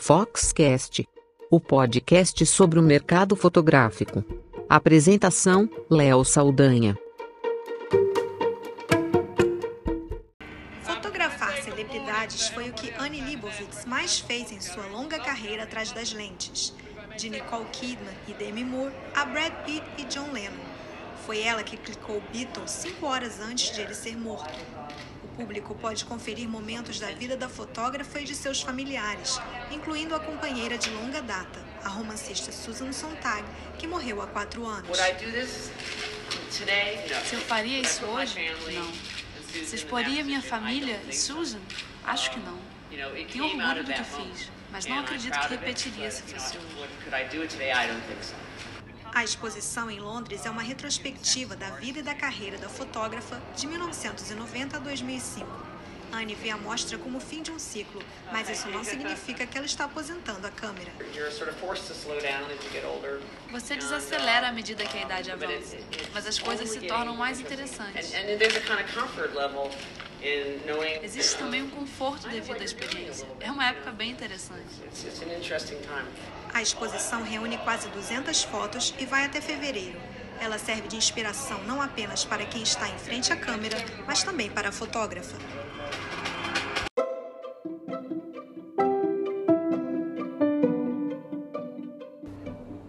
Foxcast, o podcast sobre o mercado fotográfico. Apresentação: Léo Saldanha. Fotografar celebridades foi o que Annie Leibovitz mais fez em sua longa carreira atrás das lentes. De Nicole Kidman e Demi Moore a Brad Pitt e John Lennon. Foi ela que clicou Beatles cinco horas antes de ele ser morto. O público pode conferir momentos da vida da fotógrafa e de seus familiares, incluindo a companheira de longa data, a romancista Susan Sontag, que morreu há quatro anos. Se eu faria isso hoje? Não. Se exporia minha família e Susan? Acho que não. Tenho orgulho do que fiz, mas não acredito que repetiria se fosse hoje. A exposição em Londres é uma retrospectiva da vida e da carreira da fotógrafa de 1990 a 2005. Anne vê a mostra como o fim de um ciclo, mas isso não significa que ela está aposentando a câmera. Você desacelera à medida que a idade avança, mas as coisas se tornam mais interessantes. Existe também um conforto devido à experiência. É uma época bem interessante. A exposição reúne quase 200 fotos e vai até fevereiro. Ela serve de inspiração não apenas para quem está em frente à câmera, mas também para a fotógrafa.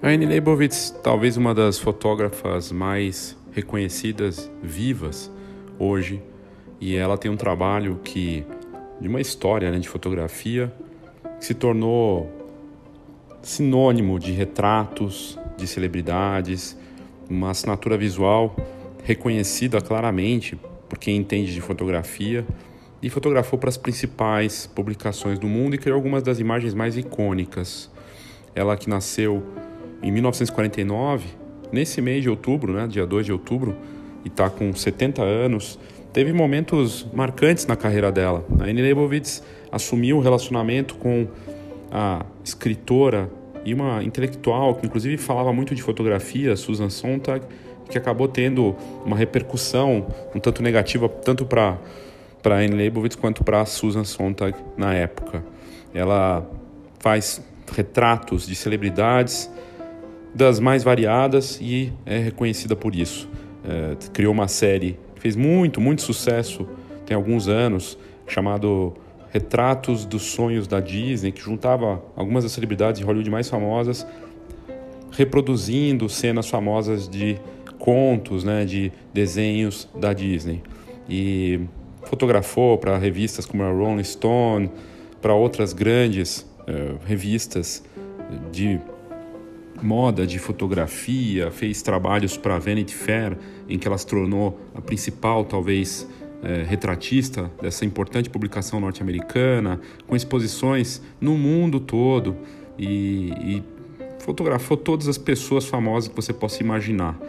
A Annie Leibovitz, talvez uma das fotógrafas mais reconhecidas vivas hoje, e ela tem um trabalho que de uma história né, de fotografia que se tornou sinônimo de retratos de celebridades, uma assinatura visual reconhecida claramente por quem entende de fotografia e fotografou para as principais publicações do mundo e criou algumas das imagens mais icônicas. Ela que nasceu em 1949, nesse mês de outubro, né, dia 2 de outubro, e está com 70 anos, teve momentos marcantes na carreira dela. A Annie Leibovitz assumiu um relacionamento com a escritora e uma intelectual que inclusive falava muito de fotografia, Susan Sontag, que acabou tendo uma repercussão um tanto negativa tanto para para Anne Leibovitz quanto para Susan Sontag na época. Ela faz retratos de celebridades das mais variadas e é reconhecida por isso. É, criou uma série fez muito, muito sucesso tem alguns anos, chamado Retratos dos Sonhos da Disney, que juntava algumas das celebridades de Hollywood mais famosas, reproduzindo cenas famosas de contos, né, de desenhos da Disney. E fotografou para revistas como a Rolling Stone, para outras grandes uh, revistas de moda, de fotografia, fez trabalhos para a Vanity Fair, em que ela se tornou a principal, talvez, é, retratista dessa importante publicação norte-americana, com exposições no mundo todo e, e fotografou todas as pessoas famosas que você possa imaginar.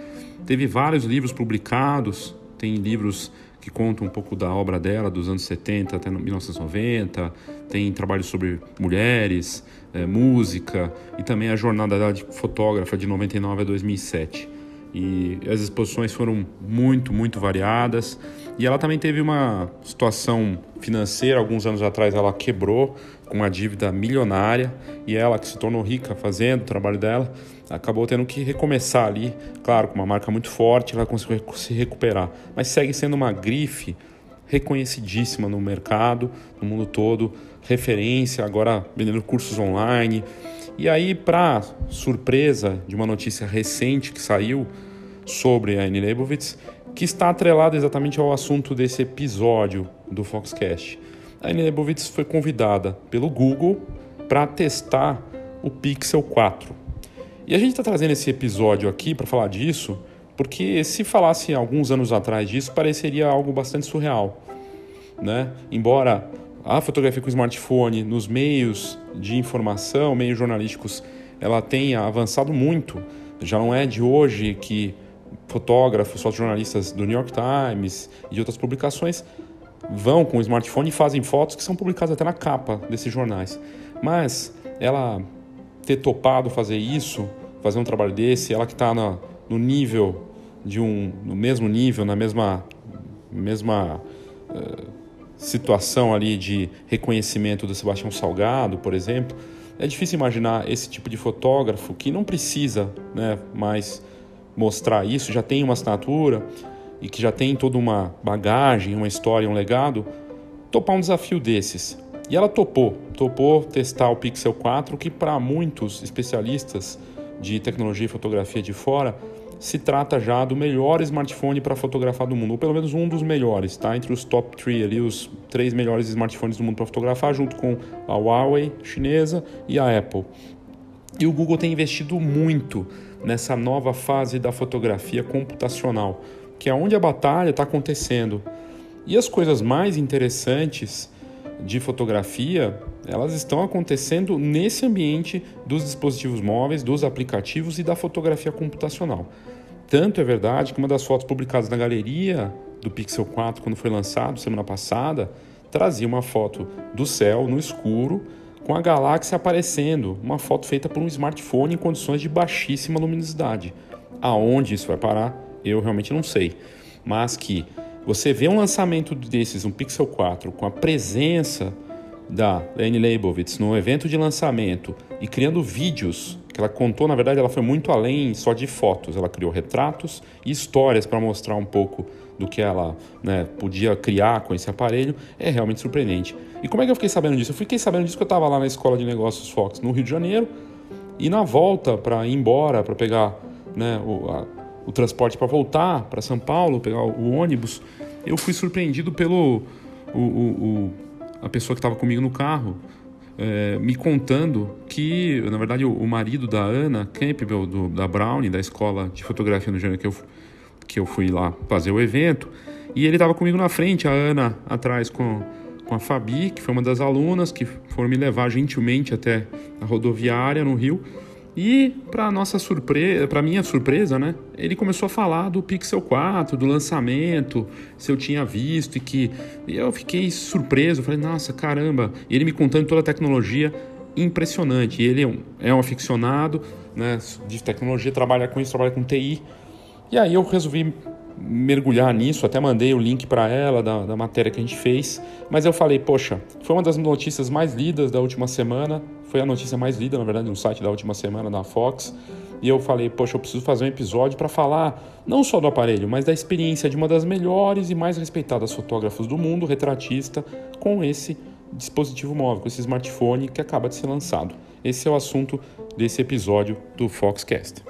Teve vários livros publicados, tem livros que contam um pouco da obra dela, dos anos 70 até 1990, tem trabalhos sobre mulheres, é, música e também a jornada dela de fotógrafa de 99 a 2007. E as exposições foram muito, muito variadas. E ela também teve uma situação financeira, alguns anos atrás ela quebrou com uma dívida milionária. E ela que se tornou rica fazendo o trabalho dela, acabou tendo que recomeçar ali, claro, com uma marca muito forte, ela conseguiu se recuperar, mas segue sendo uma grife reconhecidíssima no mercado, no mundo todo, referência, agora vendendo cursos online. E aí, para surpresa de uma notícia recente que saiu sobre a Annie Leibovitz, que está atrelada exatamente ao assunto desse episódio do Foxcast. A Annie Leibovitz foi convidada pelo Google para testar o Pixel 4. E a gente está trazendo esse episódio aqui para falar disso, porque se falasse alguns anos atrás disso, pareceria algo bastante surreal. Né? Embora a fotografia com smartphone nos meios de informação, meios jornalísticos, ela tenha avançado muito. Já não é de hoje que fotógrafos, fotojornalistas do New York Times e de outras publicações vão com o smartphone e fazem fotos que são publicadas até na capa desses jornais. Mas ela ter topado fazer isso, fazer um trabalho desse, ela que está no nível de um, no mesmo nível, na mesma, mesma uh, situação ali de reconhecimento do Sebastião Salgado, por exemplo, é difícil imaginar esse tipo de fotógrafo que não precisa né, mais mostrar isso, já tem uma assinatura e que já tem toda uma bagagem, uma história, um legado, topar um desafio desses. E ela topou, topou testar o Pixel 4, que para muitos especialistas de tecnologia e fotografia de fora se trata já do melhor smartphone para fotografar do mundo, ou pelo menos um dos melhores, tá? Entre os top 3 ali, os três melhores smartphones do mundo para fotografar, junto com a Huawei chinesa e a Apple. E o Google tem investido muito nessa nova fase da fotografia computacional, que é onde a batalha está acontecendo. E as coisas mais interessantes de fotografia, elas estão acontecendo nesse ambiente dos dispositivos móveis, dos aplicativos e da fotografia computacional. Tanto é verdade que uma das fotos publicadas na galeria do Pixel 4 quando foi lançado semana passada trazia uma foto do céu no escuro com a galáxia aparecendo, uma foto feita por um smartphone em condições de baixíssima luminosidade. Aonde isso vai parar, eu realmente não sei. Mas que você vê um lançamento desses, um Pixel 4, com a presença da Lane Leibovitz no evento de lançamento e criando vídeos que ela contou, na verdade, ela foi muito além só de fotos. Ela criou retratos e histórias para mostrar um pouco do que ela né, podia criar com esse aparelho. É realmente surpreendente. E como é que eu fiquei sabendo disso? Eu fiquei sabendo disso que eu estava lá na Escola de Negócios Fox, no Rio de Janeiro, e na volta para ir embora, para pegar né, o, a, o transporte para voltar para São Paulo, pegar o, o, ônibus, eu fui surpreendido pelo o, o a pessoa que estava comigo no carro é, me contando que, na verdade, o, o marido da Ana Campbell, do, da Brownie, da escola de fotografia no Jânio, que eu, que eu fui lá fazer o evento, e ele estava comigo na frente, a Ana atrás com, com a Fabi, que foi uma das alunas que foram me levar gentilmente até a rodoviária no Rio. E para nossa surpresa, para minha surpresa, né, ele começou a falar do Pixel 4, do lançamento, se eu tinha visto e que e eu fiquei surpreso, falei: "Nossa, caramba". E ele me contando toda a tecnologia impressionante. E ele é um, é um aficionado, né, de tecnologia, trabalha com isso, trabalha com TI. E aí eu resolvi mergulhar nisso, até mandei o link para ela da, da matéria que a gente fez, mas eu falei, poxa, foi uma das notícias mais lidas da última semana, foi a notícia mais lida, na verdade, no site da última semana da Fox, e eu falei, poxa, eu preciso fazer um episódio para falar não só do aparelho, mas da experiência de uma das melhores e mais respeitadas fotógrafos do mundo, retratista, com esse dispositivo móvel, com esse smartphone que acaba de ser lançado. Esse é o assunto desse episódio do Foxcast.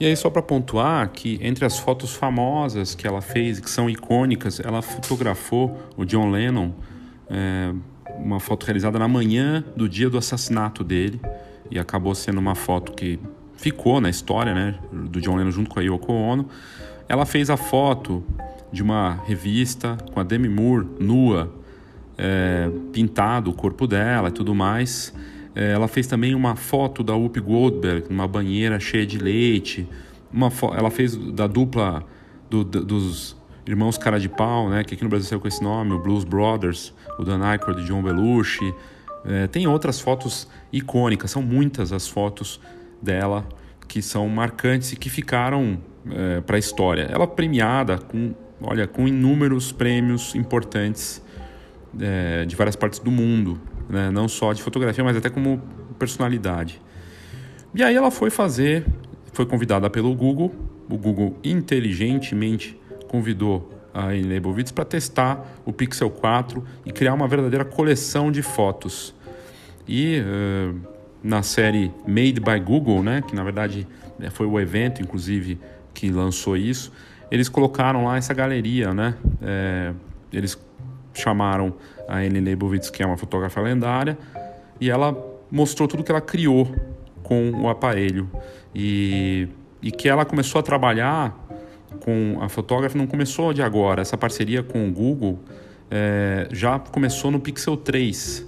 E aí, só para pontuar que entre as fotos famosas que ela fez, que são icônicas, ela fotografou o John Lennon, é, uma foto realizada na manhã do dia do assassinato dele, e acabou sendo uma foto que ficou na história, né, do John Lennon junto com a Yoko Ono. Ela fez a foto de uma revista com a Demi Moore nua, é, pintado o corpo dela e tudo mais. É, ela fez também uma foto da Whoopi Goldberg numa banheira cheia de leite. Uma ela fez da dupla do, dos irmãos Cara de Pau, né, que aqui no Brasil saiu com esse nome, o Blues Brothers, o Dan Aykroyd John Belushi. É, tem outras fotos icônicas, são muitas as fotos dela que são marcantes e que ficaram é, para a história. Ela premiada com, olha, com inúmeros prêmios importantes é, de várias partes do mundo né? não só de fotografia, mas até como personalidade. E aí ela foi fazer, foi convidada pelo Google, o Google inteligentemente convidou a Annie Leibovitz para testar o Pixel 4 e criar uma verdadeira coleção de fotos. E uh, na série Made by Google, né, que na verdade né, foi o evento, inclusive, que lançou isso, eles colocaram lá essa galeria, né? É, eles chamaram a Annie Leibovitz, que é uma fotógrafa lendária, e ela mostrou tudo que ela criou com o aparelho. E, e que ela começou a trabalhar com a fotógrafa, não começou de agora, essa parceria com o Google é, já começou no Pixel 3.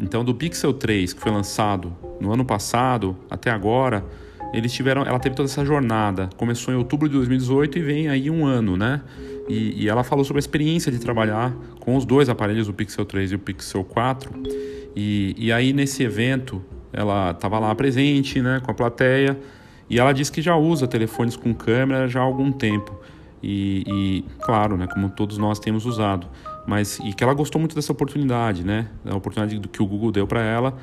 Então, do Pixel 3, que foi lançado no ano passado até agora, eles tiveram, ela teve toda essa jornada. Começou em outubro de 2018 e vem aí um ano, né? E, e, ela falou sobre a experiência de trabalhar com os dois aparelhos, o Pixel 3 e o Pixel 4. E, e aí nesse evento ela estava lá presente, né, com a plateia, e ela disse que já usa telefones com câmera já há algum tempo. E, e, claro, né, como todos nós temos usado, mas e que ela gostou muito dessa oportunidade, né, a oportunidade que o Google deu para ela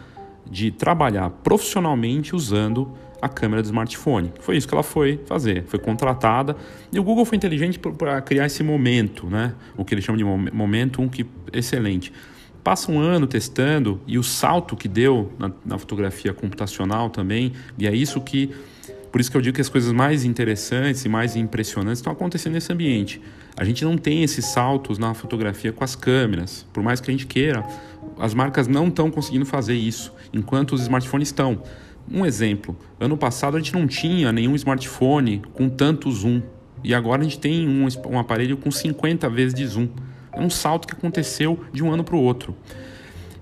de trabalhar profissionalmente usando a câmera do smartphone. Foi isso que ela foi fazer, foi contratada e o Google foi inteligente para criar esse momento, né? O que ele chama de momento um que excelente. Passa um ano testando e o salto que deu na, na fotografia computacional também, e é isso que por isso que eu digo que as coisas mais interessantes e mais impressionantes estão acontecendo nesse ambiente. A gente não tem esses saltos na fotografia com as câmeras. Por mais que a gente queira, as marcas não estão conseguindo fazer isso, enquanto os smartphones estão. Um exemplo: ano passado a gente não tinha nenhum smartphone com tanto zoom. E agora a gente tem um, um aparelho com 50 vezes de zoom. É um salto que aconteceu de um ano para o outro.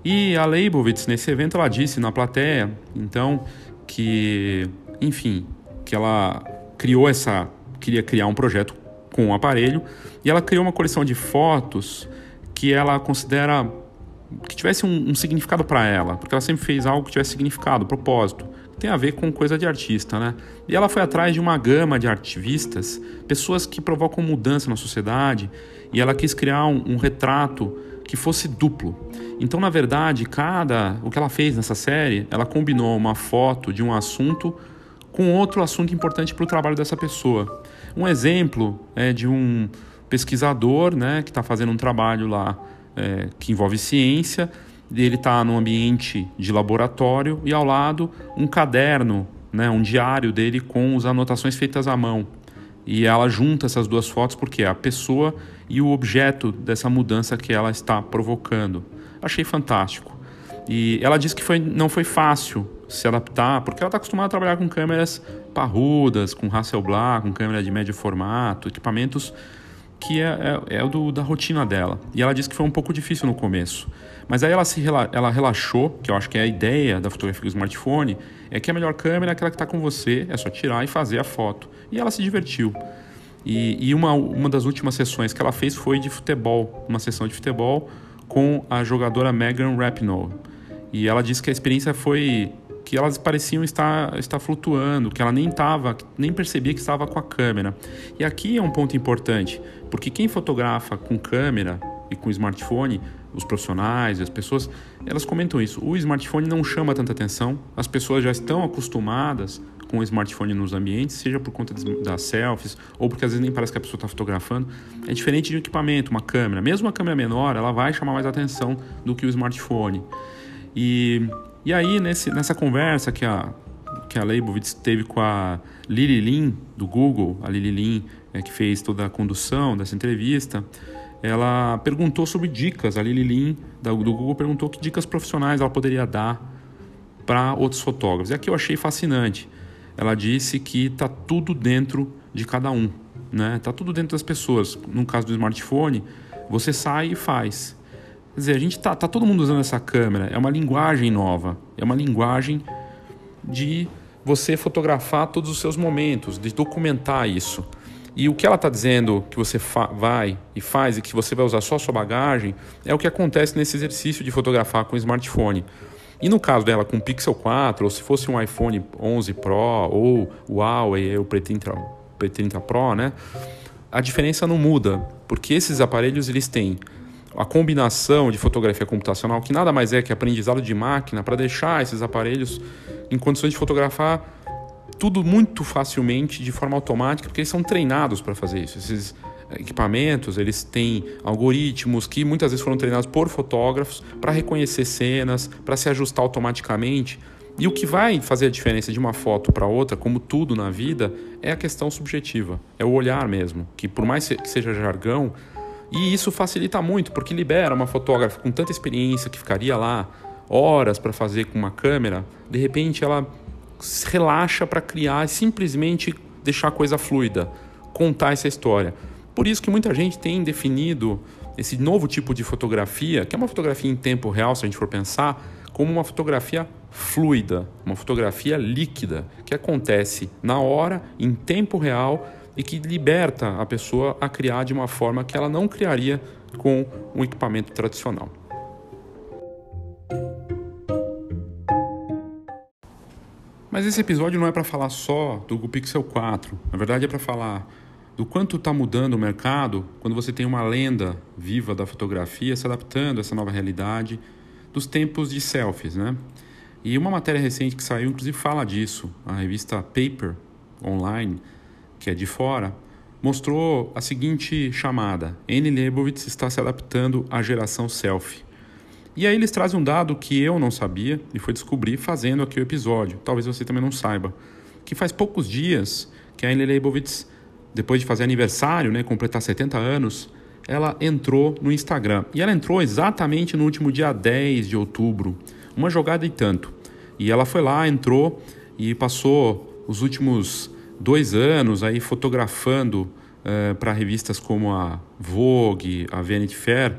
E a Leibovitz, nesse evento, ela disse na plateia, então, que, enfim, que ela criou essa. queria criar um projeto com o um aparelho e ela criou uma coleção de fotos que ela considera que tivesse um, um significado para ela, porque ela sempre fez algo que tivesse significado, propósito, tem a ver com coisa de artista, né? E ela foi atrás de uma gama de ativistas, pessoas que provocam mudança na sociedade, e ela quis criar um, um retrato que fosse duplo. Então, na verdade, cada o que ela fez nessa série, ela combinou uma foto de um assunto com outro assunto importante para o trabalho dessa pessoa. Um exemplo é de um pesquisador né, que está fazendo um trabalho lá é, que envolve ciência. Ele está num ambiente de laboratório e ao lado um caderno, né, um diário dele com as anotações feitas à mão. E ela junta essas duas fotos porque é a pessoa e o objeto dessa mudança que ela está provocando. Achei fantástico. E ela disse que foi, não foi fácil se adaptar, porque ela está acostumada a trabalhar com câmeras parrudas, com Hasselblad, com câmera de médio formato, equipamentos que é, é, é do, da rotina dela. E ela disse que foi um pouco difícil no começo. Mas aí ela se ela relaxou, que eu acho que é a ideia da fotografia do smartphone, é que a melhor câmera é aquela que está com você, é só tirar e fazer a foto. E ela se divertiu. E, e uma, uma das últimas sessões que ela fez foi de futebol, uma sessão de futebol com a jogadora Megan Rapinoe. E ela disse que a experiência foi que elas pareciam estar, estar flutuando, que ela nem estava, nem percebia que estava com a câmera. E aqui é um ponto importante, porque quem fotografa com câmera e com smartphone, os profissionais, as pessoas, elas comentam isso. O smartphone não chama tanta atenção, as pessoas já estão acostumadas com o smartphone nos ambientes, seja por conta das selfies ou porque às vezes nem parece que a pessoa está fotografando. É diferente de um equipamento, uma câmera. Mesmo uma câmera menor, ela vai chamar mais atenção do que o smartphone. E, e aí, nesse, nessa conversa que a, que a Leibovitz teve com a Lili Lin, do Google, a Lili Lin, é, que fez toda a condução dessa entrevista, ela perguntou sobre dicas. A Lili Lin, do Google, perguntou que dicas profissionais ela poderia dar para outros fotógrafos. E aqui eu achei fascinante. Ela disse que está tudo dentro de cada um, né? Tá tudo dentro das pessoas. No caso do smartphone, você sai e faz. Quer dizer, a gente tá, tá todo mundo usando essa câmera, é uma linguagem nova, é uma linguagem de você fotografar todos os seus momentos, de documentar isso. E o que ela está dizendo que você vai e faz e que você vai usar só a sua bagagem é o que acontece nesse exercício de fotografar com smartphone. E no caso dela com o Pixel 4, ou se fosse um iPhone 11 Pro ou o Huawei, o P30, P30 Pro, né? A diferença não muda, porque esses aparelhos eles têm a combinação de fotografia computacional, que nada mais é que aprendizado de máquina, para deixar esses aparelhos em condições de fotografar tudo muito facilmente, de forma automática, porque eles são treinados para fazer isso. Esses, equipamentos, eles têm algoritmos que muitas vezes foram treinados por fotógrafos para reconhecer cenas, para se ajustar automaticamente. E o que vai fazer a diferença de uma foto para outra, como tudo na vida, é a questão subjetiva, é o olhar mesmo, que por mais que seja jargão, e isso facilita muito, porque libera uma fotógrafa com tanta experiência que ficaria lá horas para fazer com uma câmera, de repente ela relaxa para criar e simplesmente deixar a coisa fluida, contar essa história. Por isso que muita gente tem definido esse novo tipo de fotografia, que é uma fotografia em tempo real, se a gente for pensar, como uma fotografia fluida, uma fotografia líquida, que acontece na hora, em tempo real e que liberta a pessoa a criar de uma forma que ela não criaria com um equipamento tradicional. Mas esse episódio não é para falar só do Google Pixel 4. Na verdade, é para falar do quanto está mudando o mercado quando você tem uma lenda viva da fotografia se adaptando a essa nova realidade dos tempos de selfies, né? E uma matéria recente que saiu, inclusive, fala disso. A revista Paper Online, que é de fora, mostrou a seguinte chamada: Annie Leibovitz está se adaptando à geração selfie. E aí eles trazem um dado que eu não sabia e foi descobrir fazendo aqui o episódio. Talvez você também não saiba. Que faz poucos dias que a Annie Leibovitz, depois de fazer aniversário, né, completar 70 anos, ela entrou no Instagram. E ela entrou exatamente no último dia 10 de outubro. Uma jogada e tanto. E ela foi lá, entrou e passou os últimos dois anos aí fotografando uh, eh, para revistas como a Vogue, a Vanity Fair.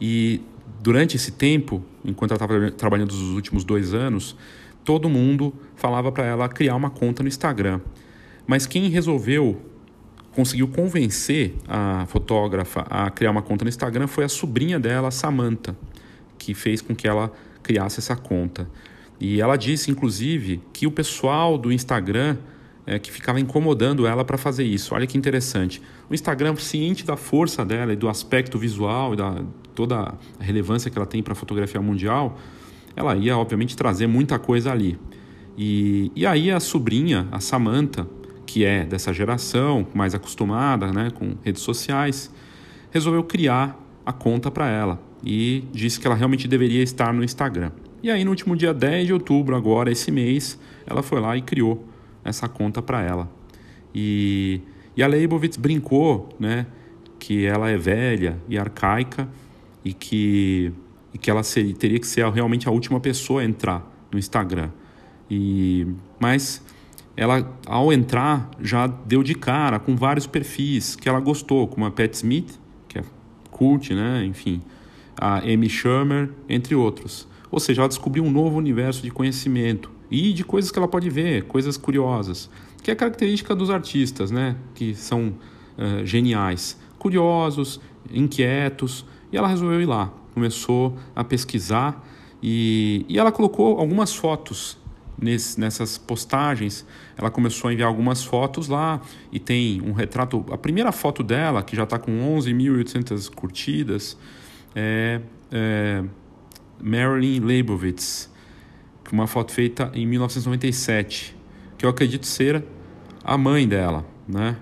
E durante esse tempo, enquanto ela estava trabalhando os últimos dois anos, todo mundo falava para ela criar uma conta no Instagram. Mas quem resolveu conseguiu convencer a fotógrafa a criar uma conta no Instagram foi a sobrinha dela, Samantha, que fez com que ela criasse essa conta. E ela disse, inclusive, que o pessoal do Instagram é, que ficava incomodando ela para fazer isso. Olha que interessante. O Instagram, ciente da força dela e do aspecto visual e da toda a relevância que ela tem para a fotografia mundial, ela ia, obviamente, trazer muita coisa ali. E, e aí a sobrinha, a Samantha, que é dessa geração, mais acostumada né, com redes sociais, resolveu criar a conta para ela e disse que ela realmente deveria estar no Instagram. E aí, no último dia 10 de outubro, agora, esse mês, ela foi lá e criou essa conta para ela. E, e a Leibovitz brincou né, que ela é velha e arcaica e que, e que ela seria, teria que ser realmente a última pessoa a entrar no Instagram. E, mas ela, ao entrar, já deu de cara com vários perfis que ela gostou, como a Pat Smith, que é cult, né? enfim, a Amy Schumer, entre outros. Ou seja, ela descobriu um novo universo de conhecimento e de coisas que ela pode ver, coisas curiosas, que é característica dos artistas, né? que são uh, geniais, curiosos, inquietos, e ela resolveu ir lá, começou a pesquisar e, e ela colocou algumas fotos nesse, nessas postagens, ela começou a enviar algumas fotos lá e tem um retrato. A primeira foto dela, que já está com 11.800 curtidas, é, é Marilyn Leibovitz, uma foto feita em 1997, que eu acredito ser a mãe dela, né?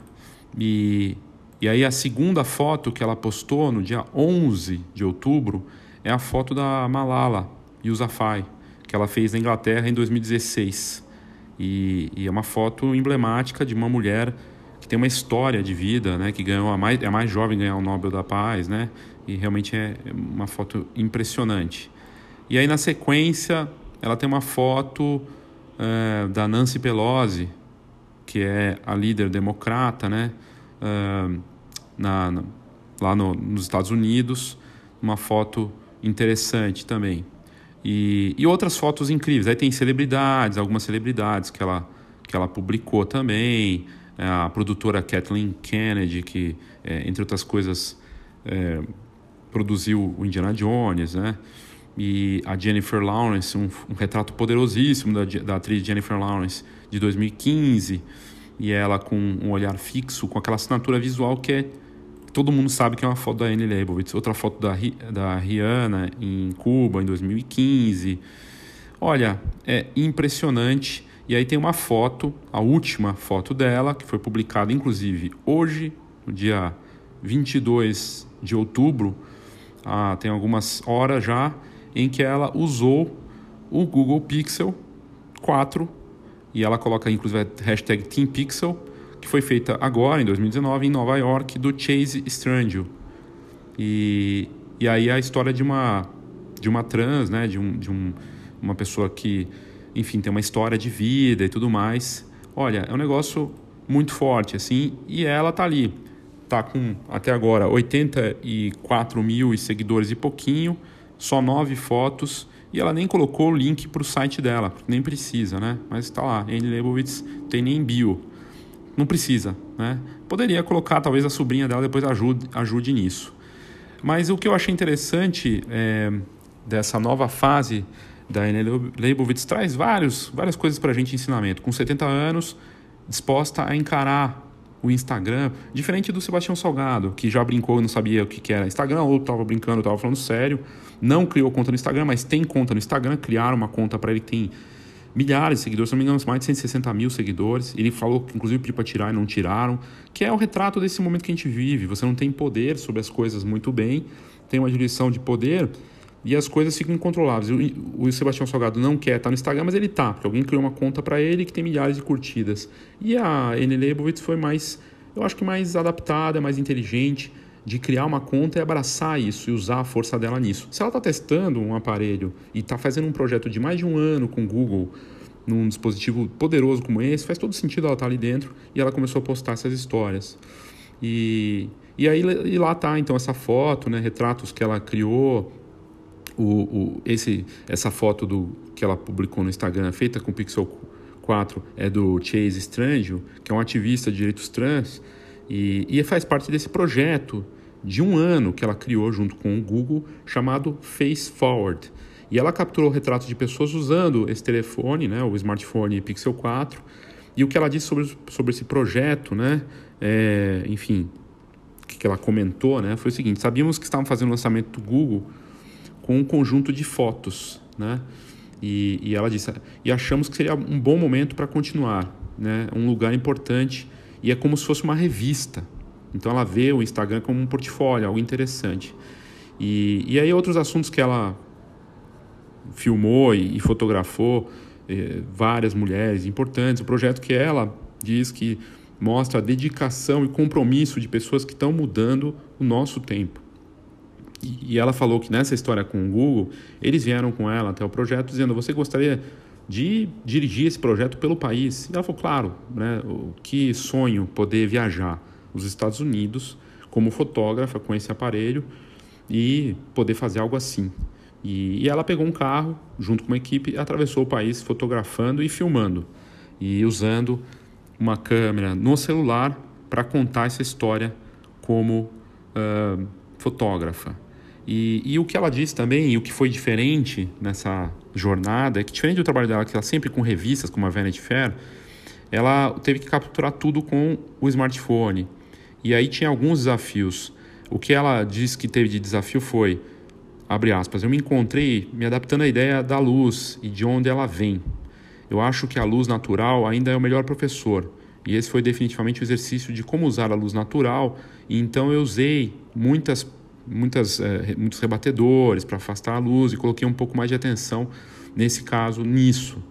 E, e aí a segunda foto que ela postou no dia 11 de outubro é a foto da Malala Yousafzai, que ela fez na Inglaterra em 2016. E, e, é uma foto emblemática de uma mulher que tem uma história de vida, né, que ganhou a mais, é a mais jovem ganhar o Nobel da Paz, né, e realmente é uma foto impressionante. E aí na sequência ela tem uma foto é, da Nancy Pelosi, que é a líder democrata, né, na, na, lá no, nos Estados Unidos, uma foto interessante também. E, e outras fotos incríveis. Aí tem celebridades, algumas celebridades que ela, que ela publicou também. É, a produtora Kathleen Kennedy, que, é, entre outras coisas, é, produziu o Indiana Jones, né? E a Jennifer Lawrence, um, um retrato poderosíssimo da, da atriz Jennifer Lawrence, de 2015. E ela com um olhar fixo, com aquela assinatura visual que é todo mundo sabe que é uma foto da Annie Leibovitz. Outra foto da, da Rihanna em Cuba, em 2015. Olha, é impressionante. E aí tem uma foto, a última foto dela, que foi publicada inclusive hoje, no dia 22 de outubro, ah, tem algumas horas já, em que ela usou o Google Pixel 4 e ela coloca inclusive a hashtag TeamPixel, que foi feita agora, em 2019, em Nova York, do Chase Strangel. E, e aí a história de uma, de uma trans, né, de, um, de um, uma pessoa que, enfim, tem uma história de vida e tudo mais. Olha, é um negócio muito forte, assim, e ela tá ali. Tá com, até agora, 84 mil seguidores e pouquinho, só nove fotos, e ela nem colocou o link para o site dela, nem precisa, né? Mas está lá, Anne Leibovitz tem nem bio. Não precisa, né? Poderia colocar, talvez a sobrinha dela depois ajude, ajude nisso. Mas o que eu achei interessante é, dessa nova fase da Anne Leibovitz traz vários, várias coisas para a gente ensinamento. Com 70 anos, disposta a encarar o Instagram, diferente do Sebastião Salgado, que já brincou e não sabia o que era Instagram, ou estava brincando, estava falando sério, não criou conta no Instagram, mas tem conta no Instagram, criaram uma conta para ele que tem milhares de seguidores, se não me engano, mais de 160 mil seguidores. Ele falou que, inclusive, pediu para tirar e não tiraram, que é o retrato desse momento que a gente vive. Você não tem poder sobre as coisas muito bem, tem uma direção de poder e as coisas ficam incontroláveis. O, o Sebastião Salgado não quer estar no Instagram, mas ele está, porque alguém criou uma conta para ele que tem milhares de curtidas. E a Anne Leibovitz foi mais, eu acho que mais adaptada, mais inteligente, de criar uma conta e abraçar isso e usar a força dela nisso. Se ela está testando um aparelho e está fazendo um projeto de mais de um ano com o Google, num dispositivo poderoso como esse, faz todo sentido ela estar tá ali dentro e ela começou a postar essas histórias. E, e aí e lá tá então essa foto, né, retratos que ela criou, o, o, esse, essa foto do, que ela publicou no Instagram, feita com o Pixel 4, é do Chase Strangio, que é um ativista de direitos trans, e, e faz parte desse projeto de um ano que ela criou junto com o Google, chamado Face Forward. E ela capturou retratos de pessoas usando esse telefone, né, o smartphone Pixel 4. E o que ela disse sobre, sobre esse projeto, né, é, enfim, que ela comentou, né, foi o seguinte: sabíamos que estavam fazendo o lançamento do Google com um conjunto de fotos, né, e, e ela disse: e achamos que seria um bom momento para continuar, né, um lugar importante e é como se fosse uma revista, então ela vê o Instagram como um portfólio, algo interessante. E, e aí outros assuntos que ela filmou e, e fotografou, eh, várias mulheres importantes, o projeto que ela diz que mostra a dedicação e compromisso de pessoas que estão mudando o nosso tempo. E, e ela falou que nessa história com o Google, eles vieram com ela até o projeto dizendo: Você gostaria de dirigir esse projeto pelo país? E ela falou: Claro, né, que sonho poder viajar os Estados Unidos como fotógrafa com esse aparelho e poder fazer algo assim. E, e, ela pegou um carro junto com uma equipe, atravessou o país fotografando e filmando e usando uma câmera no celular para contar essa história como uh, fotógrafa. E, e, o que ela disse também, e o que foi diferente nessa jornada, é que diferente do trabalho dela, que ela sempre com revistas como a Vanity Fair, ela teve que capturar tudo com o smartphone. E aí tinha alguns desafios. O que ela disse que teve de desafio foi, abre aspas, eu me encontrei me adaptando à ideia da luz e de onde ela vem. Eu acho que a luz natural ainda é o melhor professor. E esse foi definitivamente o exercício de como usar a luz natural. E então eu usei muitas, muitas, é, muitos rebatedores para afastar a luz e coloquei um pouco mais de atenção nesse caso nisso.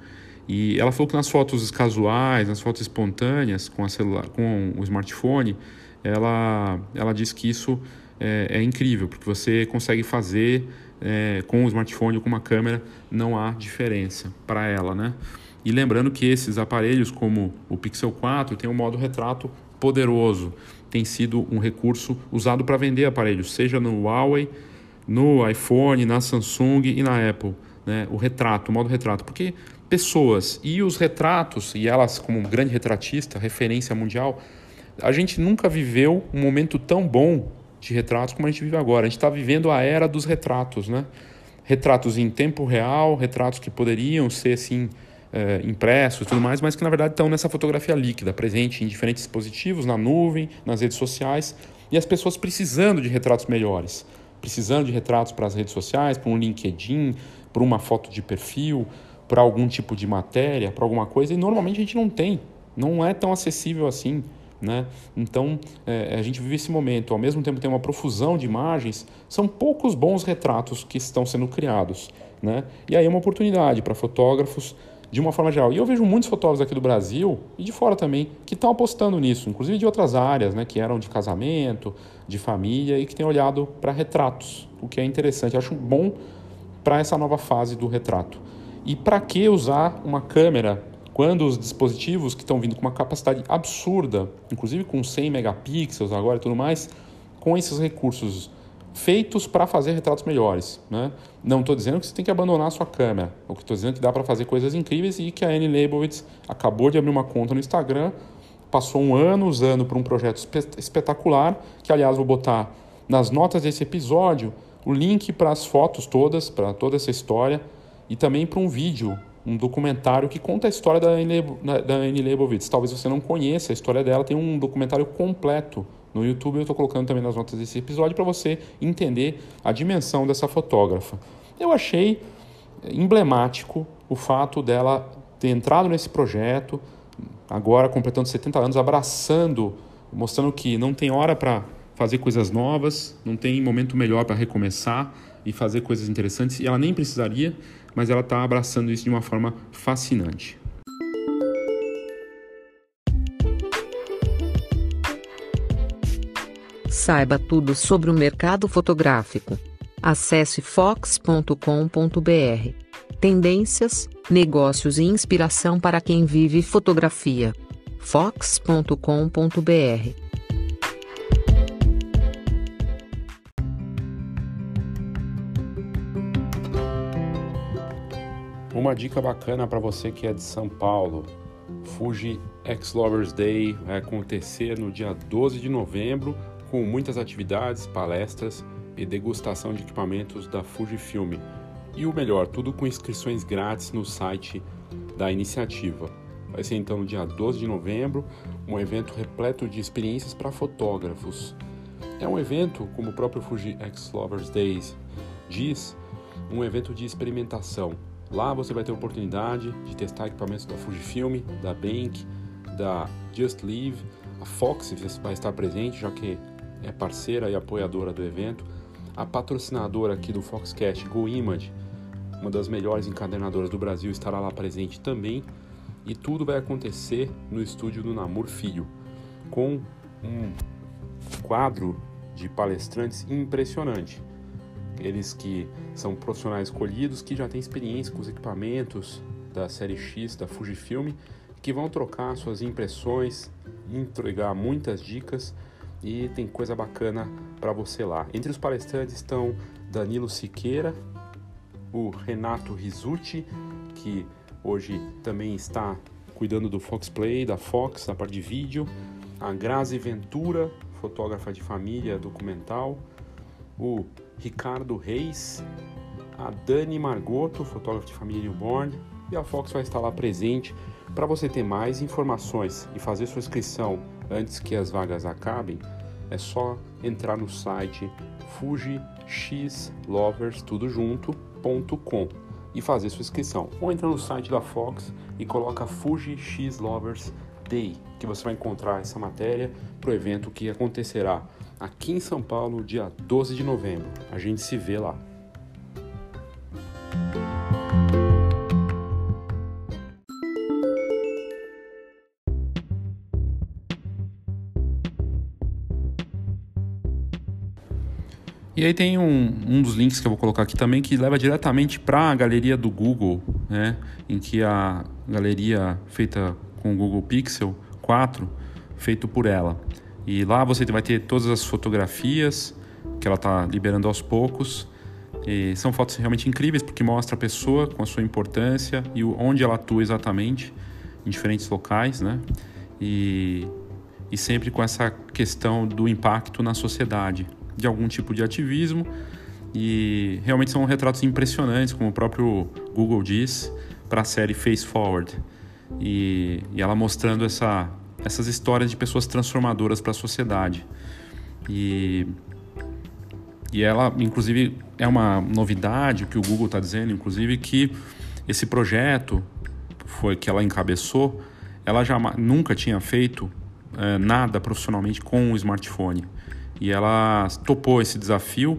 E ela falou que nas fotos casuais, nas fotos espontâneas com, a celular, com o smartphone, ela, ela diz que isso é, é incrível, porque você consegue fazer é, com o smartphone ou com uma câmera, não há diferença para ela, né? E lembrando que esses aparelhos, como o Pixel 4, tem um modo retrato poderoso, tem sido um recurso usado para vender aparelhos, seja no Huawei, no iPhone, na Samsung e na Apple, né? O retrato, o modo retrato, porque pessoas e os retratos, e elas como um grande retratista, referência mundial, a gente nunca viveu um momento tão bom de retratos como a gente vive agora. A gente está vivendo a era dos retratos, né? Retratos em tempo real, retratos que poderiam ser assim é, impressos e tudo mais, mas que na verdade estão nessa fotografia líquida, presente em diferentes dispositivos, na nuvem, nas redes sociais, e as pessoas precisando de retratos melhores, precisando de retratos para as redes sociais, para um LinkedIn, para uma foto de perfil, para algum tipo de matéria, para alguma coisa, e normalmente a gente não tem, não é tão acessível assim Né? Então, é, a gente vive esse momento, ao mesmo tempo tem uma profusão de imagens, são poucos bons retratos que estão sendo criados. Né? E aí é uma oportunidade para fotógrafos de uma forma geral. E eu vejo muitos fotógrafos aqui do Brasil e de fora também que estão apostando nisso, inclusive de outras áreas, né, que eram de casamento, de família e que têm olhado para retratos, o que é interessante. Eu acho bom para essa nova fase do retrato. E para que usar uma câmera quando os dispositivos que estão vindo com uma capacidade absurda, inclusive com 100 megapixels agora e tudo mais, com esses recursos feitos para fazer retratos melhores. Né? Não estou dizendo que você tem que abandonar a sua câmera. O que estou dizendo é que dá para fazer coisas incríveis e que a Annie Leibovitz acabou de abrir uma conta no Instagram, passou um ano usando para um projeto espetacular, que aliás vou botar nas notas desse episódio o link para as fotos todas, para toda essa história, e também para um vídeo, um documentário que conta a história da Annie Leibovitz. Talvez você não conheça a história dela, tem um documentário completo no YouTube eu estou colocando também nas notas desse episódio para você entender a dimensão dessa fotógrafa. Eu achei emblemático o fato dela ter entrado nesse projeto, agora completando 70 anos, abraçando, mostrando que não tem hora para fazer coisas novas, não tem momento melhor para recomeçar e fazer coisas interessantes, e ela nem precisaria, mas ela está abraçando isso de uma forma fascinante. Saiba tudo sobre o mercado fotográfico. Acesse fox.com.br. Tendências, negócios e inspiração para quem vive fotografia. fox.com.br. Uma dica bacana para você que é de São Paulo. Fuji X Lovers Day vai acontecer no dia 12 de novembro com muitas atividades, palestras e degustação de equipamentos da Fujifilm. E o melhor, tudo com inscrições grátis no site da iniciativa. Vai ser então no dia 12 de novembro, um evento repleto de experiências para fotógrafos. É um evento, como o próprio Fuji X Lovers Days diz, um evento de experimentação. Lá você vai ter a oportunidade de testar equipamentos da Fujifilm, da Bank, da Just Live, a Fox vai estar presente, já que é parceira e apoiadora do evento, a patrocinadora aqui do Foxcast, GoImage, uma das melhores encadernadoras do Brasil, estará lá presente também. E tudo vai acontecer no estúdio do Namur Filho, com um quadro de palestrantes impressionante. Eles que são profissionais escolhidos, que já têm experiência com os equipamentos da série X da Fujifilm, que vão trocar suas impressões, entregar muitas dicas e tem coisa bacana para você lá. Entre os palestrantes estão Danilo Siqueira, o Renato Rizucci, que hoje também está cuidando do Fox Play, da Fox, da parte de vídeo, a Grazi Ventura, fotógrafa de família documental, o Ricardo Reis, a Dani Margoto, fotógrafa de família newborn, e a Fox vai estar lá presente para você ter mais informações e fazer sua inscrição antes que as vagas acabem, é só entrar no site fujixlovers.com e fazer sua inscrição. Ou entra no site da Fox e coloca Fuji Lovers Day, que você vai encontrar essa matéria para o evento que acontecerá aqui em São Paulo, dia 12 de novembro. A gente se vê lá. E aí tem um, um dos links que eu vou colocar aqui também que leva diretamente para a galeria do Google, né? em que a galeria feita com o Google Pixel 4, feito por ela. E lá você vai ter todas as fotografias que ela está liberando aos poucos. E são fotos realmente incríveis porque mostra a pessoa com a sua importância e onde ela atua exatamente em diferentes locais, né? E, e sempre com essa questão do impacto na sociedade de algum tipo de ativismo e realmente são retratos impressionantes, como o próprio Google diz, para a série Face Forward. E, e ela mostrando essa, essas histórias de pessoas transformadoras para a sociedade. E, e ela, inclusive, é uma novidade o que o Google está dizendo, inclusive, que esse projeto foi que ela encabeçou, ela já nunca tinha feito é, nada profissionalmente com o smartphone. E ela topou esse desafio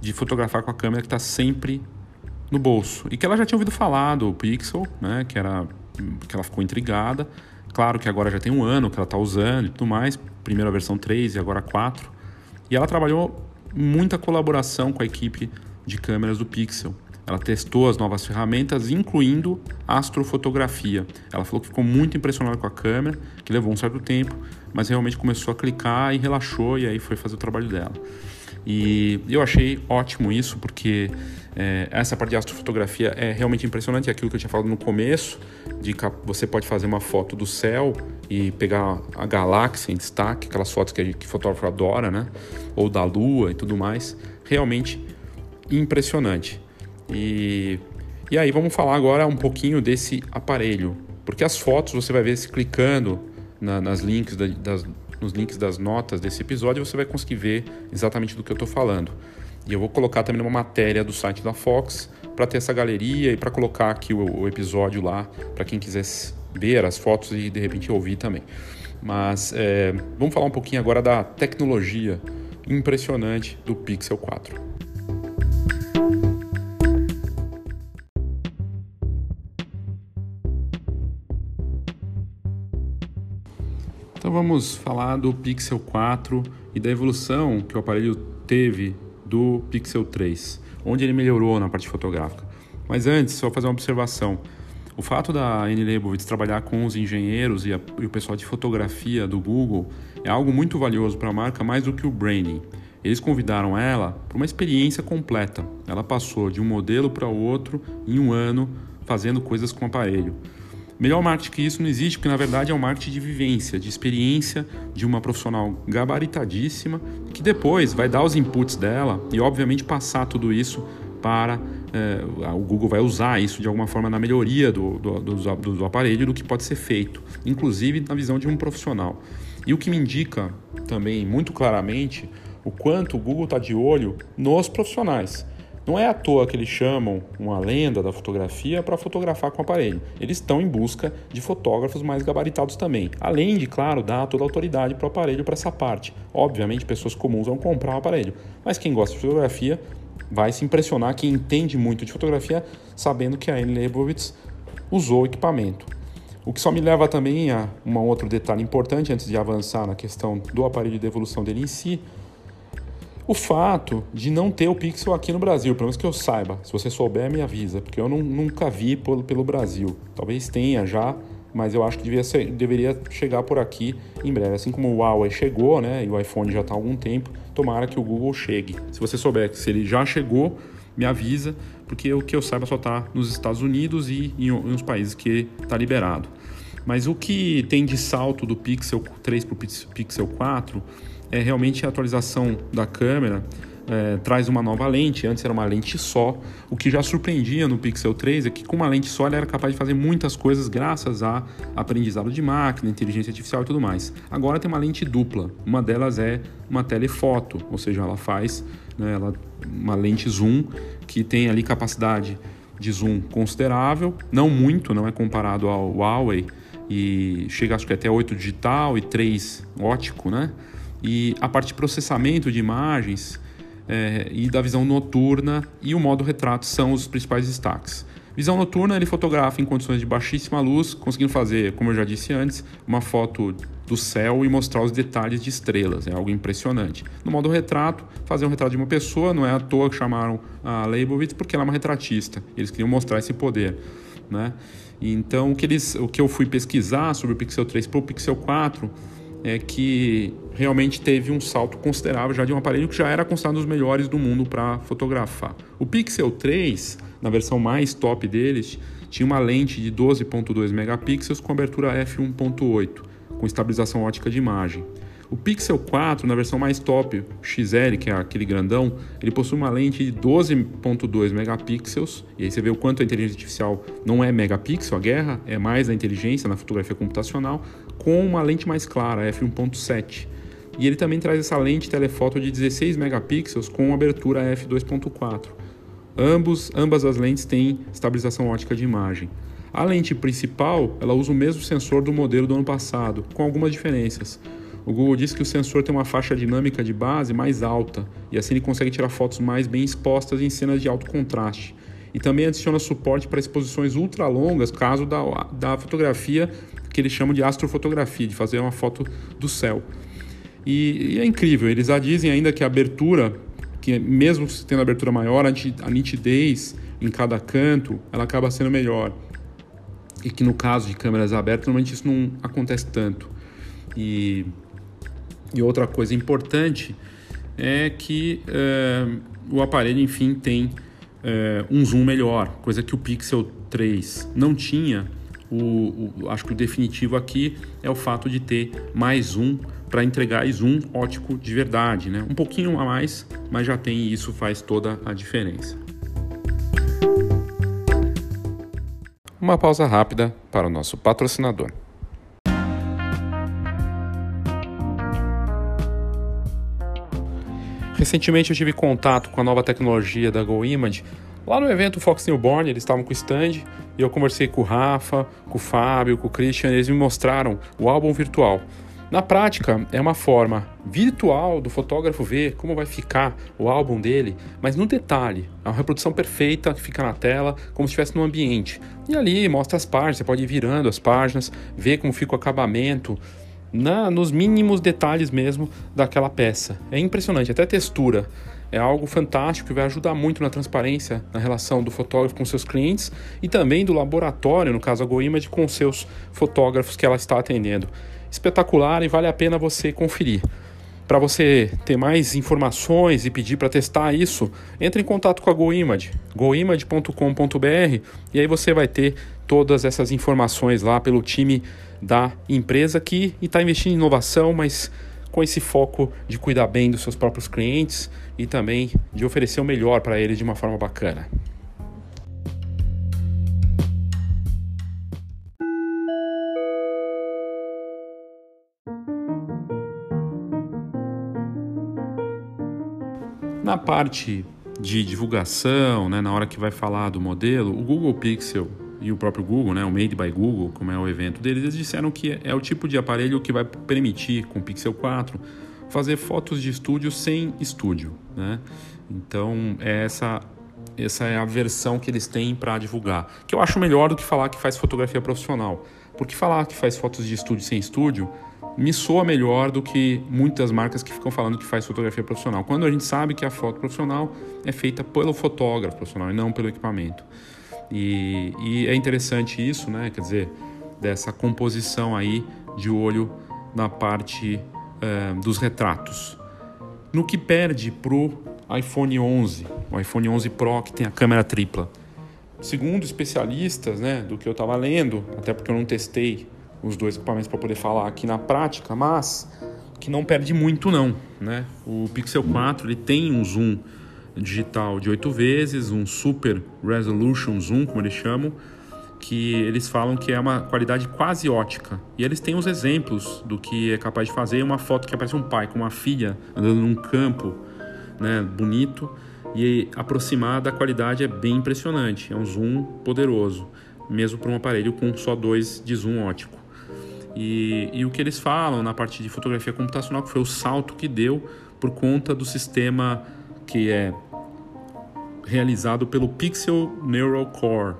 de fotografar com a câmera que está sempre no bolso. E que ela já tinha ouvido falar do Pixel, né? Que, era, que ela ficou intrigada. Claro que agora já tem um ano que ela está usando e tudo mais. Primeira versão 3 e agora 4. E ela trabalhou muita colaboração com a equipe de câmeras do Pixel. Ela testou as novas ferramentas, incluindo astrofotografia. Ela falou que ficou muito impressionada com a câmera, que levou um certo tempo, mas realmente começou a clicar e relaxou e aí foi fazer o trabalho dela. E eu achei ótimo isso, porque é, essa parte de astrofotografia é realmente impressionante. É aquilo que eu tinha falado no começo, de que você pode fazer uma foto do céu e pegar a galáxia em destaque, aquelas fotos que, que fotógrafo adora, né? Ou da lua e tudo mais. Realmente impressionante. E, e aí vamos falar agora um pouquinho desse aparelho, porque as fotos você vai ver se clicando na, nas links da, das, nos links das notas desse episódio você vai conseguir ver exatamente do que eu estou falando. E eu vou colocar também uma matéria do site da Fox para ter essa galeria e para colocar aqui o, o episódio lá para quem quiser ver as fotos e de repente ouvir também. Mas é, vamos falar um pouquinho agora da tecnologia impressionante do Pixel 4. Então vamos falar do Pixel 4 e da evolução que o aparelho teve do Pixel 3, onde ele melhorou na parte fotográfica. Mas antes, só fazer uma observação. O fato da Annie Leibovitz trabalhar com os engenheiros e, a, e, o pessoal de fotografia do Google é algo muito valioso para a marca, mais do que o branding. Eles convidaram ela para uma experiência completa. Ela passou de um modelo para o outro em um ano, fazendo coisas com o aparelho. Melhor marketing que isso não existe, porque na verdade é um marketing de vivência, de experiência de uma profissional gabaritadíssima, que depois vai dar os inputs dela e, obviamente, passar tudo isso para. É, o Google vai usar isso de alguma forma na melhoria do, do, do, do aparelho do que pode ser feito, inclusive na visão de um profissional. E o que me indica também muito claramente o quanto o Google está de olho nos profissionais. Não é à toa que eles chamam uma lenda da fotografia para fotografar com o aparelho. Eles estão em busca de fotógrafos mais gabaritados também. Além de, claro, dar toda a autoridade para o aparelho para essa parte. Obviamente, pessoas comuns vão comprar o aparelho. Mas quem gosta de fotografia vai se impressionar, quem entende muito de fotografia, sabendo que a Anne Leibovitz usou o equipamento. O que só me leva também a um outro detalhe importante antes de avançar na questão do aparelho de evolução dele em si, o fato de não ter o Pixel aqui no Brasil, pelo menos que eu saiba, se você souber, me avisa, porque eu não, nunca vi pelo, pelo Brasil. Talvez tenha já, mas eu acho que ser, deveria chegar por aqui em breve. Assim como o Huawei chegou, né, e o iPhone já está há algum tempo, tomara que o Google chegue. Se você souber se ele já chegou, me avisa, porque o que eu saiba só está nos Estados Unidos e em, em uns países que está liberado. Mas o que tem de salto do Pixel 3 para o Pixel 4 é realmente a atualização da câmera. É, traz uma nova lente, antes era uma lente só. O que já surpreendia no Pixel 3 é que com uma lente só ele era capaz de fazer muitas coisas graças a aprendizado de máquina, inteligência artificial e tudo mais. Agora tem uma lente dupla. Uma delas é uma telefoto, ou seja, ela faz né, ela, uma lente zoom que tem ali capacidade de zoom considerável, não muito, não é comparado ao Huawei e chega acho que até 8 digital e 3 ótico, né? E a parte de processamento de imagens é, e da visão noturna e o modo retrato são os principais destaques. Visão noturna, ele fotografa em condições de baixíssima luz, conseguindo fazer, como eu já disse antes, uma foto do céu e mostrar os detalhes de estrelas, é algo impressionante. No modo retrato, fazer um retrato de uma pessoa, não é à toa que chamaram a Leibovitz, porque ela é uma retratista, eles queriam mostrar esse poder. Né? Então, o que, eles, o que eu fui pesquisar sobre o Pixel 3 para o Pixel 4 é que realmente teve um salto considerável já de um aparelho que já era considerado um dos melhores do mundo para fotografar. O Pixel 3, na versão mais top deles, tinha uma lente de 12.2 megapixels com abertura f1.8, com estabilização ótica de imagem. O Pixel 4, na versão mais top, XL, que é aquele grandão, ele possui uma lente de 12.2 megapixels, e aí você vê o quanto a inteligência artificial não é megapixel, a guerra é mais a inteligência na fotografia computacional, com uma lente mais clara, f1.7. E ele também traz essa lente telefoto de 16 megapixels com abertura f2.4. Ambos, ambas as lentes têm estabilização ótica de imagem. A lente principal, ela usa o mesmo sensor do modelo do ano passado, com algumas diferenças. O Google diz que o sensor tem uma faixa dinâmica de base mais alta e assim ele consegue tirar fotos mais bem expostas em cenas de alto contraste. E também adiciona suporte para exposições ultra longas, caso da, da fotografia que eles chamam de astrofotografia, de fazer uma foto do céu. E, e é incrível, eles já dizem ainda que a abertura, que mesmo tendo abertura maior, a nitidez em cada canto, ela acaba sendo melhor. E que no caso de câmeras abertas, normalmente isso não acontece tanto. E e outra coisa importante é que é, o aparelho, enfim, tem é, um zoom melhor, coisa que o Pixel 3 não tinha. O, o, acho que o definitivo aqui é o fato de ter mais zoom para entregar zoom ótico de verdade, né? Um pouquinho a mais, mas já tem e isso faz toda a diferença. Uma pausa rápida para o nosso patrocinador. Recentemente eu tive contato com a nova tecnologia da GoImage. Lá no evento Fox Newborn, eles estavam com o stand e eu conversei com o Rafa, com o Fábio, com o Christian, eles me mostraram o álbum virtual. Na prática, é uma forma virtual do fotógrafo ver como vai ficar o álbum dele, mas no detalhe. É uma reprodução perfeita que fica na tela, como se estivesse no ambiente. E ali mostra as páginas, você pode ir virando as páginas, ver como fica o acabamento, na, nos mínimos detalhes mesmo daquela peça. É impressionante, até textura. É algo fantástico que vai ajudar muito na transparência na relação do fotógrafo com seus clientes e também do laboratório, no caso a GoImage, com seus fotógrafos que ela está atendendo. Espetacular e vale a pena você conferir. Para você ter mais informações e pedir para testar isso, entre em contato com a GoImage, goimage.com.br e aí você vai ter todas essas informações lá pelo time da empresa que está investindo em inovação, mas com esse foco de cuidar bem dos seus próprios clientes e também de oferecer o melhor para eles de uma forma bacana. Na parte de divulgação, né, na hora que vai falar do modelo, o Google Pixel e o próprio Google, né, o Made by Google, como é o evento deles, eles disseram que é o tipo de aparelho que vai permitir, com o Pixel 4, fazer fotos de estúdio sem estúdio. Né? Então, é essa, essa é a versão que eles têm para divulgar. Que eu acho melhor do que falar que faz fotografia profissional. Porque falar que faz fotos de estúdio sem estúdio me soa melhor do que muitas marcas que ficam falando que faz fotografia profissional. Quando a gente sabe que a foto profissional é feita pelo fotógrafo profissional e não pelo equipamento. E, e é interessante isso, né? Quer dizer, dessa composição aí de olho na parte uh, dos retratos. No que perde pro iPhone 11, o iPhone 11 Pro que tem a câmera tripla. Segundo especialistas, né, do que eu estava lendo, até porque eu não testei os dois equipamentos para poder falar aqui na prática, mas que não perde muito não, né? O Pixel 4 ele tem um zoom digital de 8 vezes, um super resolution zoom, como eles chamam, que eles falam que é uma qualidade quase ótica. E eles têm os exemplos do que é capaz de fazer, uma foto que aparece um pai com uma filha andando num campo, né, bonito, e aproximada a qualidade é bem impressionante, é um zoom poderoso, mesmo para um aparelho com só dois de zoom ótico. E, e, o que eles falam na parte de fotografia computacional, que foi o salto que deu por conta do sistema que é realizado pelo Pixel Neural Core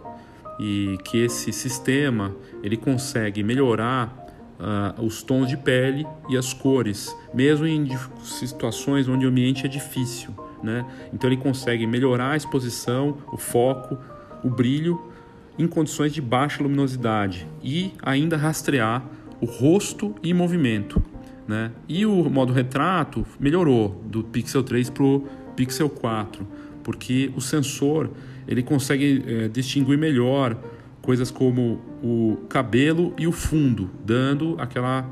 e que esse sistema ele consegue melhorar uh, os tons de pele e as cores, mesmo em situações onde o ambiente é difícil, né? Então ele consegue melhorar a exposição, o foco, o brilho em condições de baixa luminosidade e ainda rastrear o rosto e movimento. Né? E o modo retrato melhorou do Pixel 3 para o Pixel 4, porque o sensor ele consegue é, distinguir melhor coisas como o cabelo e o fundo, dando aquela,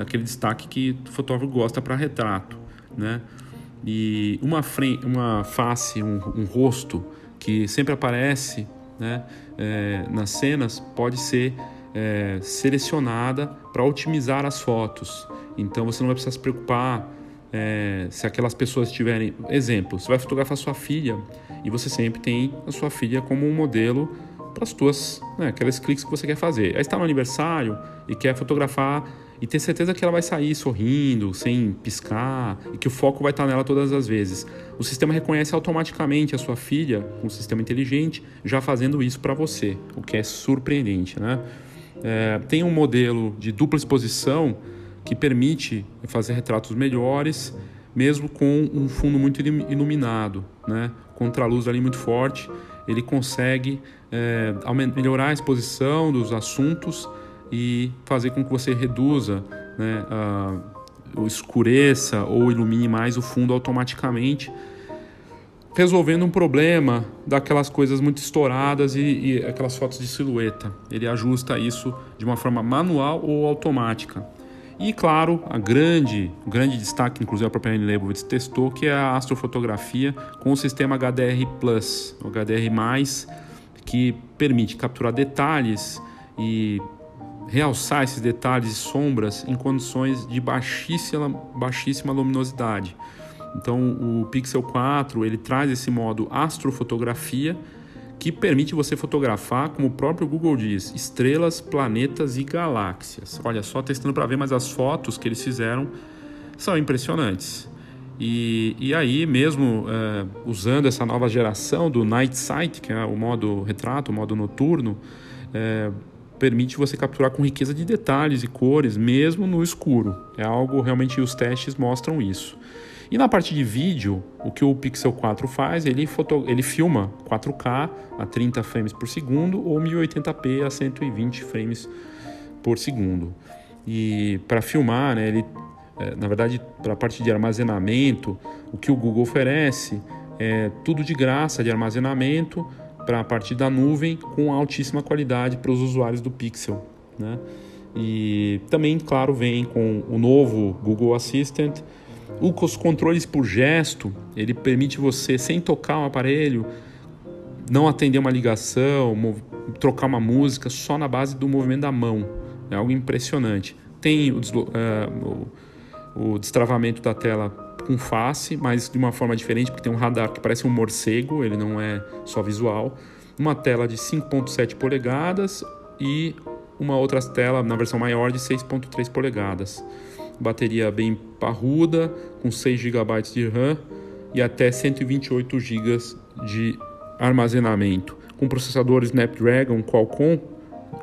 aquele destaque que o fotógrafo gosta para retrato. Né? E uma, frente, uma face, um, um rosto que sempre aparece né, é, nas cenas pode ser é, selecionada para otimizar as fotos. Então você não vai precisar se preocupar é, se aquelas pessoas tiverem. Exemplo, você vai fotografar sua filha e você sempre tem a sua filha como um modelo para as tuas, né, aqueles cliques que você quer fazer. Aí está no aniversário e quer fotografar e ter certeza que ela vai sair sorrindo, sem piscar e que o foco vai estar nela todas as vezes. O sistema reconhece automaticamente a sua filha um sistema inteligente já fazendo isso para você, o que é surpreendente, né? É, tem um modelo de dupla exposição que permite fazer retratos melhores, mesmo com um fundo muito iluminado, né? Contraluz ali muito forte, ele consegue é, melhorar a exposição dos assuntos e fazer com que você reduza, né, a, ou escureça ou ilumine mais o fundo automaticamente, resolvendo um problema daquelas coisas muito estouradas e, e aquelas fotos de silhueta. Ele ajusta isso de uma forma manual ou automática. E claro, a grande, o grande destaque, inclusive a própria Anne Leibovitz testou, que é a astrofotografia com o sistema HDR Plus, o HDR+, que permite capturar detalhes e realçar esses detalhes e sombras em condições de baixíssima, baixíssima luminosidade. Então, o Pixel 4 ele traz esse modo astrofotografia que permite você fotografar, como o próprio Google diz, estrelas, planetas e galáxias. Olha só, testando para ver, mas as fotos que eles fizeram são impressionantes. E, e aí, mesmo é, usando essa nova geração do Night Sight, que é o modo retrato, o modo noturno, é, permite você capturar com riqueza de detalhes e cores, mesmo no escuro. É algo realmente os testes mostram isso. E na parte de vídeo, o que o Pixel 4 faz, ele, foto, ele filma 4K a 30 frames por segundo ou 1080p a 120 frames por segundo. E para filmar, né, ele, é, na verdade, para a parte de armazenamento, o que o Google oferece é tudo de graça de armazenamento, para a partir da nuvem com altíssima qualidade para os usuários do Pixel. Né? E também, claro, vem com o novo Google Assistant. Os controles por gesto, ele permite você, sem tocar o aparelho, não atender uma ligação, trocar uma música só na base do movimento da mão. É algo impressionante. Tem o, uh, o, o destravamento da tela com face, mas de uma forma diferente, porque tem um radar que parece um morcego, ele não é só visual. Uma tela de 5.7 polegadas e uma outra tela na versão maior de 6.3 polegadas. Bateria bem parruda, com 6 GB de RAM e até 128 GB de armazenamento. Com processador Snapdragon Qualcomm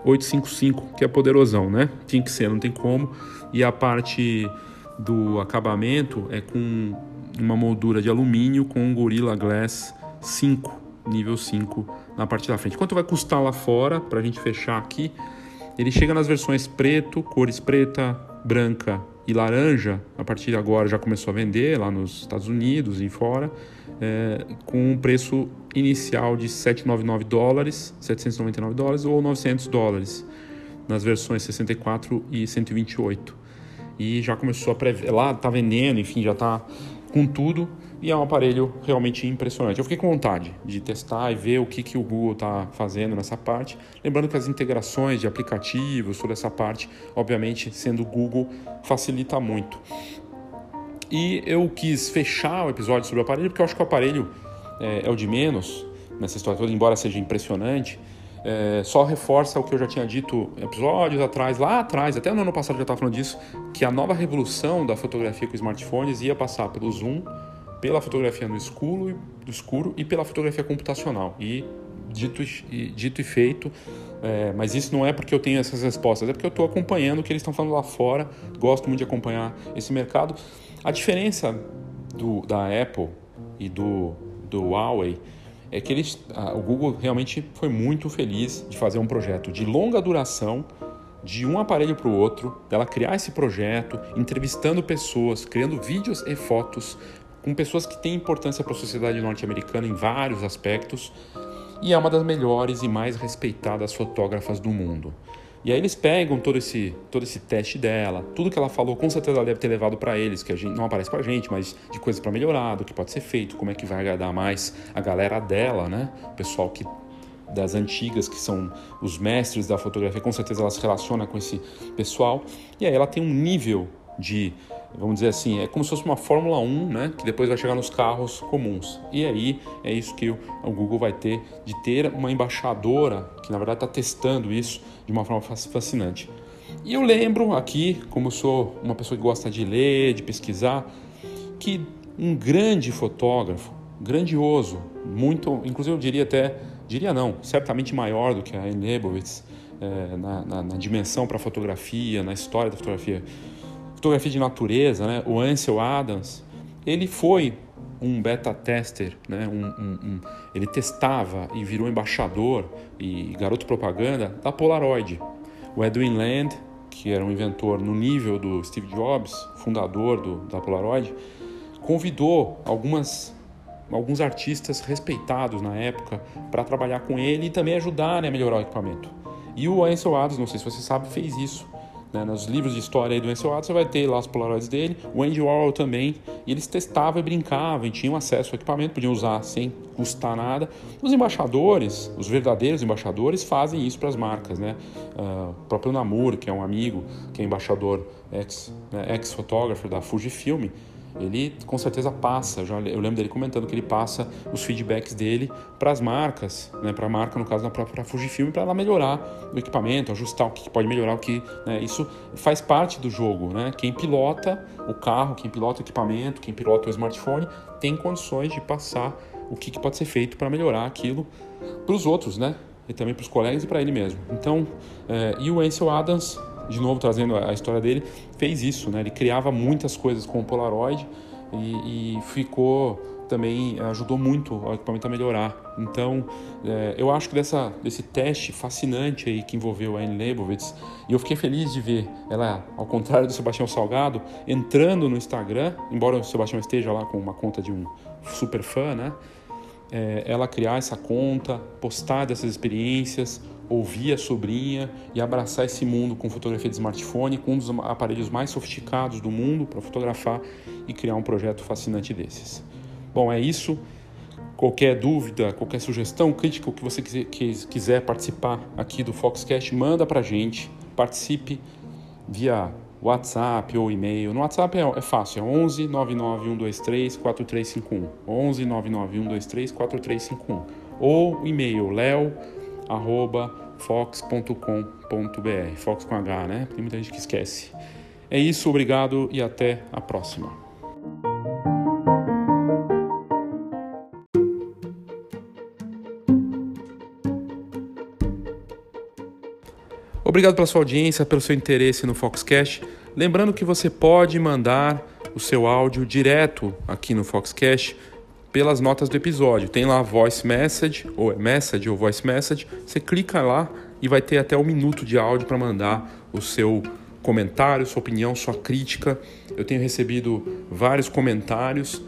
855, que é poderosão, né? Tinha que ser, não tem como. E a parte do acabamento é com uma moldura de alumínio com um Gorilla Glass 5, nível 5 na parte da frente. Quanto vai custar lá fora, para a gente fechar aqui? Ele chega nas versões preto, cores preta, branca e laranja. A partir de agora já começou a vender lá nos Estados Unidos e fora, é, com um preço inicial de 799 dólares, 799 dólares ou 900 dólares nas versões 64 e 128 e já começou a prever, lá tá vendendo, enfim, já tá com tudo e é um aparelho realmente impressionante. Eu fiquei com vontade de testar e ver o que, que o Google está fazendo nessa parte. Lembrando que as integrações de aplicativos, toda essa parte, obviamente, sendo Google, facilita muito. E eu quis fechar o episódio sobre o aparelho porque eu acho que o aparelho é, é o de menos nessa história toda, embora seja impressionante é, só reforça o que eu já tinha dito episódios atrás, lá atrás, até no ano passado eu já estava falando disso, que a nova revolução da fotografia com smartphones ia passar pelo zoom, pela fotografia no escuro, do escuro e pela fotografia computacional. E dito e, dito e feito, é, mas isso não é porque eu tenho essas respostas, é porque eu estou acompanhando o que eles estão falando lá fora, gosto muito de acompanhar esse mercado. A diferença do, da Apple e do, do Huawei é que eles, a, o Google realmente foi muito feliz de fazer um projeto de longa duração, de um aparelho para o outro, dela criar esse projeto, entrevistando pessoas, criando vídeos e fotos com pessoas que têm importância para a sociedade norte-americana em vários aspectos, e é uma das melhores e mais respeitadas fotógrafas do mundo. E aí eles pegam todo esse, todo esse teste dela, tudo que ela falou, com certeza deve ter levado para eles, que a gente não aparece pra gente, mas de coisas para melhorar, do que pode ser feito, como é que vai agradar mais a galera dela, né? O pessoal que das antigas, que são os mestres da fotografia, com certeza ela se relaciona com esse pessoal. E aí ela tem um nível de vamos dizer assim, é como se fosse uma Fórmula 1, né, que depois vai chegar nos carros comuns. E aí é isso que o, Google vai ter, de ter uma embaixadora que na verdade está testando isso de uma forma fascinante. E eu lembro aqui, como sou uma pessoa que gosta de ler, de pesquisar, que um grande fotógrafo, grandioso, muito, inclusive eu diria até, diria não, certamente maior do que a Anne Leibovitz, é, na, na, na, dimensão para fotografia, na história da fotografia, fotografia de natureza, né? o Ansel Adams, ele foi um beta tester, né? Um, um, um, ele testava e virou embaixador e garoto propaganda da Polaroid. O Edwin Land, que era um inventor no nível do Steve Jobs, fundador do, da Polaroid, convidou algumas alguns artistas respeitados na época para trabalhar com ele e também ajudarem a melhorar o equipamento. E o Ansel Adams, não sei se você sabe, fez isso. Né? Nos livros de história aí do Ansel Adams, você vai ter lá os Polaroids dele, o Andy Warhol também, e eles testavam e brincavam, e tinham acesso ao equipamento, podiam usar sem custar nada. Os embaixadores, os verdadeiros embaixadores, fazem isso para as marcas. Né? Uh, o próprio Namur, que é um amigo, que é embaixador ex-fotógrafo né, ex da Fujifilm, ele com certeza passa, já, eu lembro dele comentando que ele passa os feedbacks dele para as marcas, né, para a marca, no caso da própria Fujifilm, para ela melhorar o equipamento, ajustar o que pode melhorar, o que. Né, isso faz parte do jogo. Né? Quem pilota o carro, quem pilota o equipamento, quem pilota o smartphone, tem condições de passar o que, que pode ser feito para melhorar aquilo para os outros, né? E também para os colegas e para ele mesmo. Então, é, e o Ansel Adams de novo trazendo a história dele, fez isso, né? Ele criava muitas coisas com o Polaroid e, e ficou também ajudou muito o equipamento a melhorar. Então, é, eu acho que dessa, desse teste fascinante aí que envolveu a Anne Leibovitz, e eu fiquei feliz de ver ela, ao contrário do Sebastião Salgado, entrando no Instagram, embora o Sebastião esteja lá com uma conta de um super fã, né? É, ela criar essa conta, postar dessas experiências, ouvir a sobrinha e abraçar esse mundo com fotografia de smartphone, com um dos aparelhos mais sofisticados do mundo para fotografar e criar um projeto fascinante desses. Bom, é isso. Qualquer dúvida, qualquer sugestão, crítica, o que você quiser participar aqui do Foxcast, manda para gente. Participe via WhatsApp ou e-mail. No WhatsApp é, é fácil, é 11 99123 4351. 11 99123 4351. Ou e-mail leo arroba fox.com.br. Fox com H, né? Tem muita gente que esquece. É isso, obrigado e até a próxima. Obrigado pela sua audiência, pelo seu interesse no Foxcast. Lembrando que você pode mandar o seu áudio direto aqui no Foxcast pelas notas do episódio. Tem lá voice message, ou é message ou voice message. Você clica lá e vai ter até um minuto de áudio para mandar o seu comentário, sua opinião, sua crítica. Eu tenho recebido vários comentários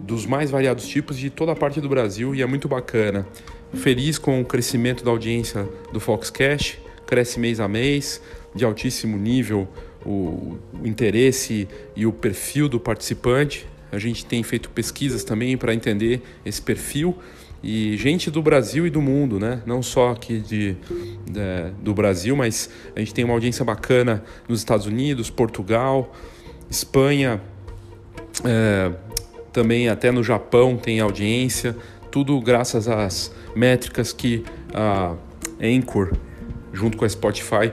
dos mais variados tipos de toda a parte do Brasil e é muito bacana. Feliz com o crescimento da audiência do Foxcast, cresce mês a mês, de altíssimo nível o, o interesse e o perfil do participante. A gente tem feito pesquisas também para entender esse perfil e gente do Brasil e do mundo, né? Não só aqui de, de, do Brasil, mas a gente tem uma audiência bacana nos Estados Unidos, Portugal, Espanha, é, também até no Japão tem audiência. Tudo graças às métricas que a Anchor junto com a Spotify,